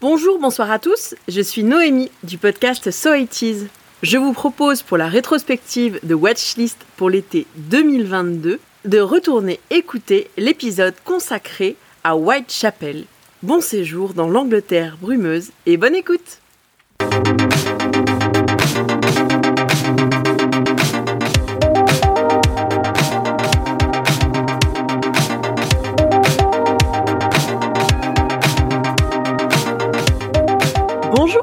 Bonjour, bonsoir à tous, je suis Noémie du podcast So It Is. Je vous propose pour la rétrospective de Watchlist pour l'été 2022 de retourner écouter l'épisode consacré à Whitechapel. Bon séjour dans l'Angleterre brumeuse et bonne écoute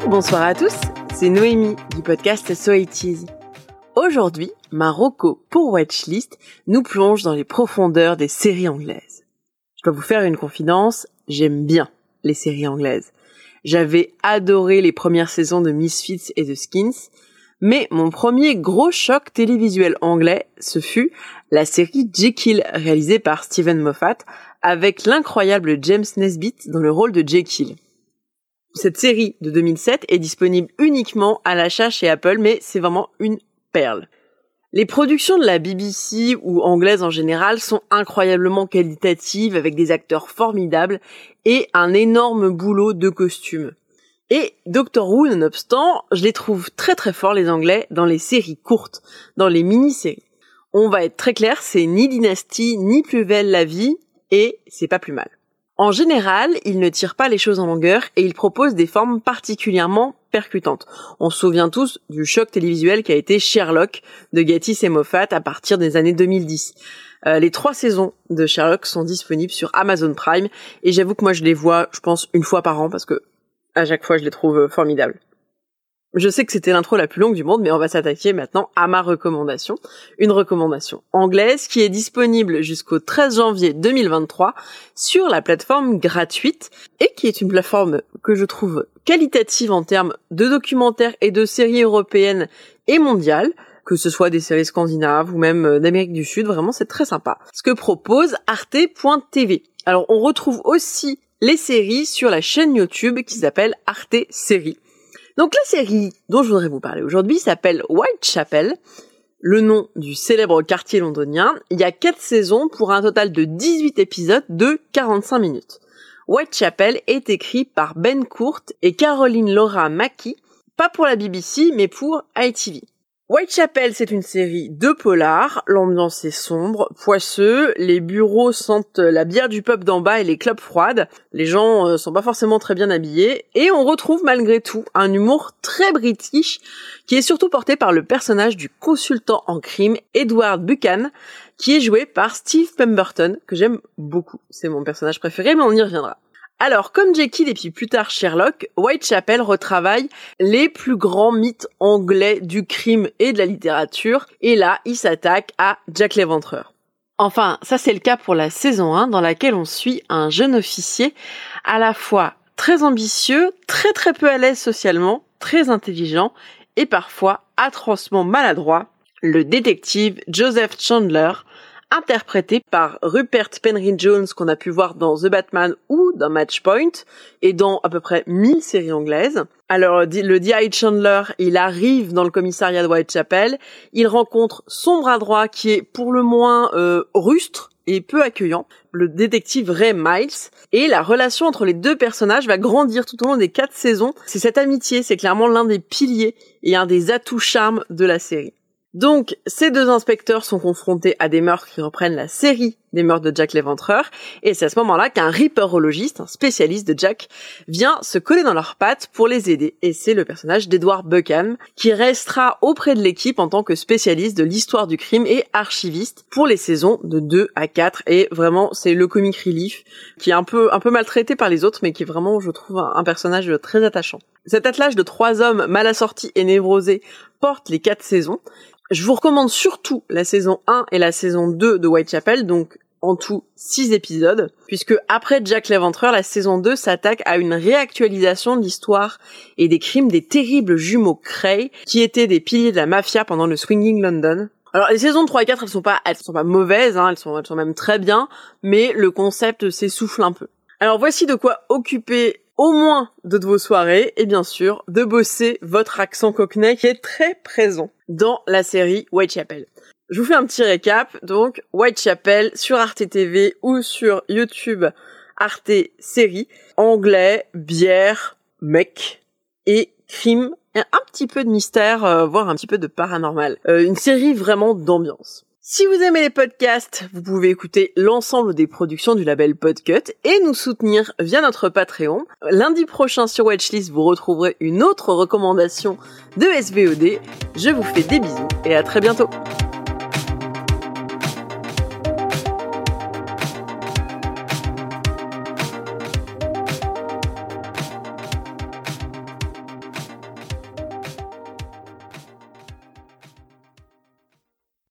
bonsoir à tous, c'est Noémie du podcast So It Is. Aujourd'hui, Marocco pour Watchlist nous plonge dans les profondeurs des séries anglaises. Je dois vous faire une confidence, j'aime bien les séries anglaises. J'avais adoré les premières saisons de Misfits et de Skins, mais mon premier gros choc télévisuel anglais, ce fut la série Jekyll réalisée par Steven Moffat avec l'incroyable James Nesbitt dans le rôle de Jekyll. Cette série de 2007 est disponible uniquement à l'achat chez Apple, mais c'est vraiment une perle. Les productions de la BBC ou anglaises en général sont incroyablement qualitatives avec des acteurs formidables et un énorme boulot de costumes. Et Doctor Who, nonobstant, je les trouve très très forts les anglais dans les séries courtes, dans les mini-séries. On va être très clair, c'est ni Dynasty, ni Plus belle la vie, et c'est pas plus mal. En général, il ne tire pas les choses en longueur et il propose des formes particulièrement percutantes. On se souvient tous du choc télévisuel qui a été Sherlock de Gatiss et Moffat à partir des années 2010. Euh, les trois saisons de Sherlock sont disponibles sur Amazon Prime et j'avoue que moi je les vois, je pense, une fois par an parce que à chaque fois je les trouve formidables. Je sais que c'était l'intro la plus longue du monde, mais on va s'attaquer maintenant à ma recommandation. Une recommandation anglaise qui est disponible jusqu'au 13 janvier 2023 sur la plateforme gratuite et qui est une plateforme que je trouve qualitative en termes de documentaires et de séries européennes et mondiales que ce soit des séries scandinaves ou même d'Amérique du Sud, vraiment c'est très sympa. Ce que propose arte.tv. Alors on retrouve aussi les séries sur la chaîne YouTube qui s'appelle Arte Séries. Donc la série dont je voudrais vous parler aujourd'hui s'appelle Whitechapel, le nom du célèbre quartier londonien. Il y a 4 saisons pour un total de 18 épisodes de 45 minutes. Whitechapel est écrit par Ben Court et Caroline Laura Mackie, pas pour la BBC mais pour ITV. Whitechapel, c'est une série de polars. L'ambiance est sombre, poisseux. Les bureaux sentent la bière du pub d'en bas et les clubs froides. Les gens euh, sont pas forcément très bien habillés. Et on retrouve malgré tout un humour très british qui est surtout porté par le personnage du consultant en crime Edward Buchan qui est joué par Steve Pemberton que j'aime beaucoup. C'est mon personnage préféré mais on y reviendra. Alors, comme Jekyll et puis plus tard Sherlock, Whitechapel retravaille les plus grands mythes anglais du crime et de la littérature, et là, il s'attaque à Jack l'Éventreur. Enfin, ça c'est le cas pour la saison 1 dans laquelle on suit un jeune officier à la fois très ambitieux, très très peu à l'aise socialement, très intelligent et parfois atrocement maladroit, le détective Joseph Chandler, interprété par Rupert Penry Jones qu'on a pu voir dans The Batman ou dans Matchpoint et dans à peu près 1000 séries anglaises. Alors le D.I. Chandler, il arrive dans le commissariat de Whitechapel, il rencontre son bras droit qui est pour le moins euh, rustre et peu accueillant, le détective Ray Miles, et la relation entre les deux personnages va grandir tout au long des quatre saisons. C'est cette amitié, c'est clairement l'un des piliers et un des atouts charmes de la série. Donc, ces deux inspecteurs sont confrontés à des meurtres qui reprennent la série des meurtres de Jack l'Éventreur, et c'est à ce moment-là qu'un ripperologiste, un spécialiste de Jack, vient se coller dans leurs pattes pour les aider, et c'est le personnage d'Edward Buchan, qui restera auprès de l'équipe en tant que spécialiste de l'histoire du crime et archiviste pour les saisons de 2 à 4, et vraiment, c'est le comic relief, qui est un peu, un peu maltraité par les autres, mais qui est vraiment, je trouve, un personnage très attachant. Cet attelage de trois hommes mal assortis et névrosés porte les quatre saisons, je vous recommande surtout la saison 1 et la saison 2 de Whitechapel, donc en tout 6 épisodes, puisque après Jack l'Éventreur, la saison 2 s'attaque à une réactualisation de l'histoire et des crimes des terribles jumeaux Cray, qui étaient des piliers de la mafia pendant le Swinging London. Alors les saisons 3 et 4, elles sont pas, elles sont pas mauvaises, hein, elles sont, elles sont même très bien, mais le concept s'essouffle un peu. Alors voici de quoi occuper au moins de vos soirées et bien sûr de bosser votre accent cockney qui est très présent dans la série Whitechapel. Je vous fais un petit récap. Donc, Whitechapel sur Arte TV ou sur YouTube Arte série. Anglais, bière, mec et crime et un petit peu de mystère, euh, voire un petit peu de paranormal. Euh, une série vraiment d'ambiance. Si vous aimez les podcasts, vous pouvez écouter l'ensemble des productions du label Podcut et nous soutenir via notre Patreon. Lundi prochain sur Watchlist, vous retrouverez une autre recommandation de SVOD. Je vous fais des bisous et à très bientôt.